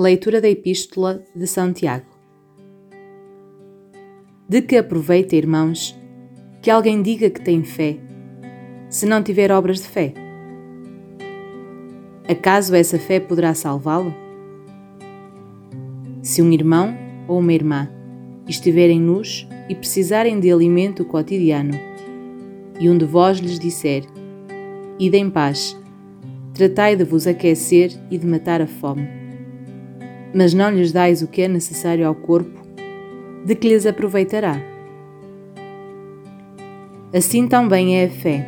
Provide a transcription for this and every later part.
Leitura da Epístola de São Tiago. De que aproveita, irmãos, que alguém diga que tem fé, se não tiver obras de fé? Acaso essa fé poderá salvá-lo? Se um irmão ou uma irmã estiverem nus e precisarem de alimento cotidiano, e um de vós lhes disser: Ide em paz, tratai de vos aquecer e de matar a fome, mas não lhes dais o que é necessário ao corpo, de que lhes aproveitará? Assim também é a fé.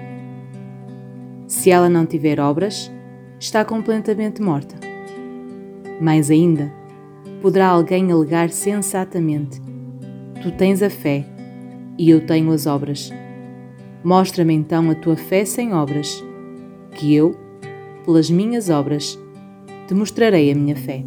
Se ela não tiver obras, está completamente morta. Mais ainda, poderá alguém alegar sensatamente: Tu tens a fé e eu tenho as obras. Mostra-me então a tua fé sem obras, que eu, pelas minhas obras, te mostrarei a minha fé.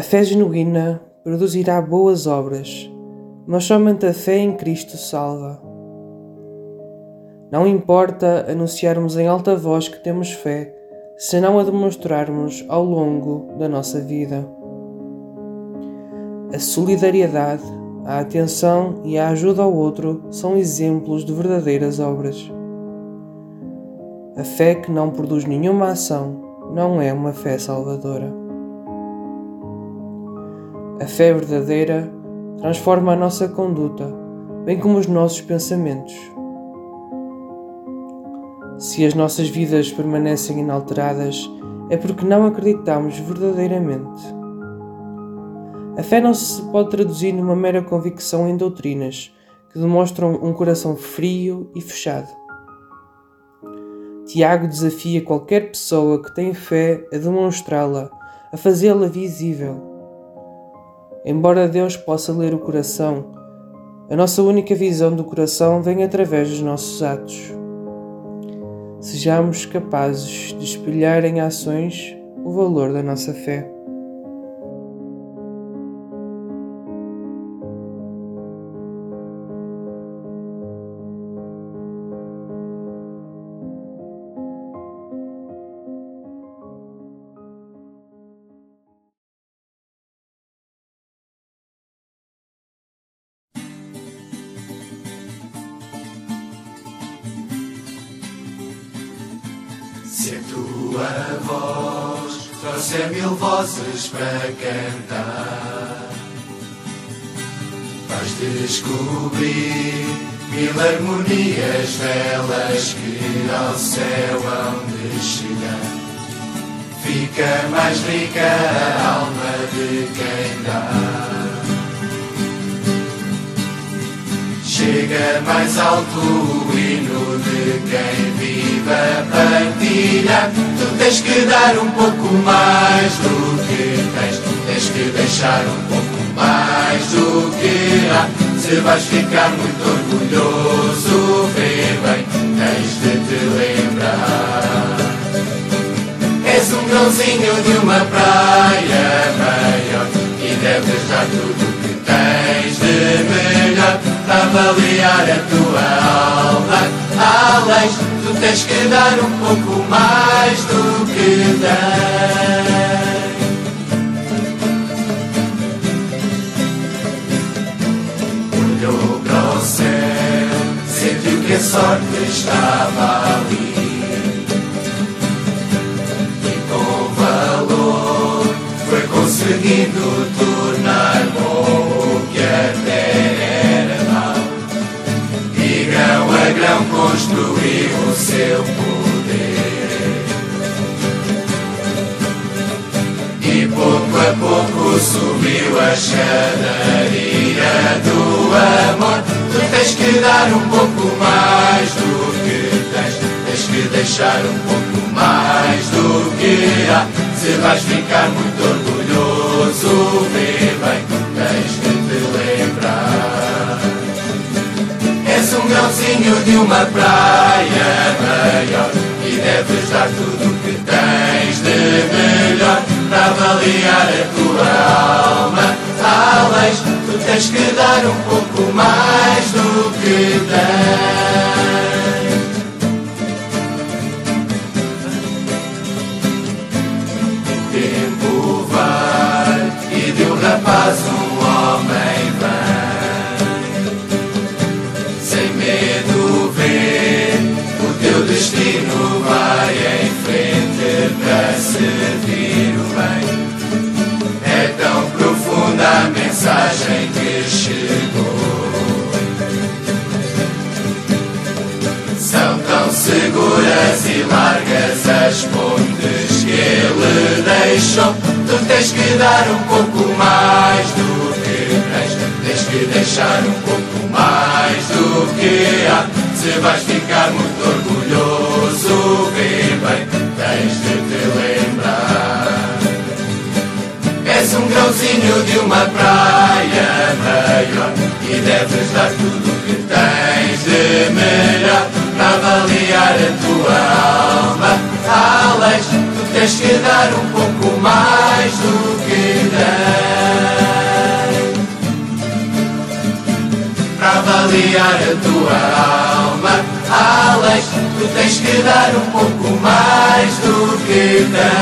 A fé genuína produzirá boas obras, mas somente a fé em Cristo salva. Não importa anunciarmos em alta voz que temos fé, se não a demonstrarmos ao longo da nossa vida. A solidariedade, a atenção e a ajuda ao outro são exemplos de verdadeiras obras. A fé que não produz nenhuma ação não é uma fé salvadora. A fé verdadeira transforma a nossa conduta, bem como os nossos pensamentos. Se as nossas vidas permanecem inalteradas, é porque não acreditamos verdadeiramente. A fé não se pode traduzir numa mera convicção em doutrinas que demonstram um coração frio e fechado. Tiago desafia qualquer pessoa que tem fé a demonstrá-la, a fazê-la visível Embora Deus possa ler o coração, a nossa única visão do coração vem através dos nossos atos. Sejamos capazes de espelhar em ações o valor da nossa fé. Se a tua voz trouxer mil vozes para cantar, vais descobrir mil harmonias belas que ao céu hão de chegar. Fica mais rica a alma de quem dá. Chega mais alto o hino de quem vive a partilha. Tu tens que dar um pouco mais do que tens, tens que deixar um pouco mais do que há. Se vais ficar muito orgulhoso, vê bem, tens de te lembrar. És um grãozinho de uma praia maior e deves dar tudo o que tens de para avaliar a tua alma. Além, tu tens que dar um pouco mais do que tens. Olhou para o céu, sentiu que a sorte estava ali. E com valor foi conseguindo pouco subiu a escadaria do amor. Tu tens que dar um pouco mais do que tens, tens que deixar um pouco mais do que há. Se vais ficar muito orgulhoso, vê Verãozinho de uma praia maior E deves dar tudo o que tens de melhor Para avaliar a tua alma. Além, tu tens que dar um pouco mais do que tens. As pontes que ele deixou. Tu tens que dar um pouco mais do que tens. Tens que deixar um pouco mais do que há. Se vais ficar muito orgulhoso, vê bem, tens de te lembrar. És um grãozinho de uma praia maior e deves dar tudo o que tens de melhor para avaliar a tua alma. Tens que dar um pouco mais do que tens para avaliar a tua alma. Alex, tu tens que dar um pouco mais do que tens.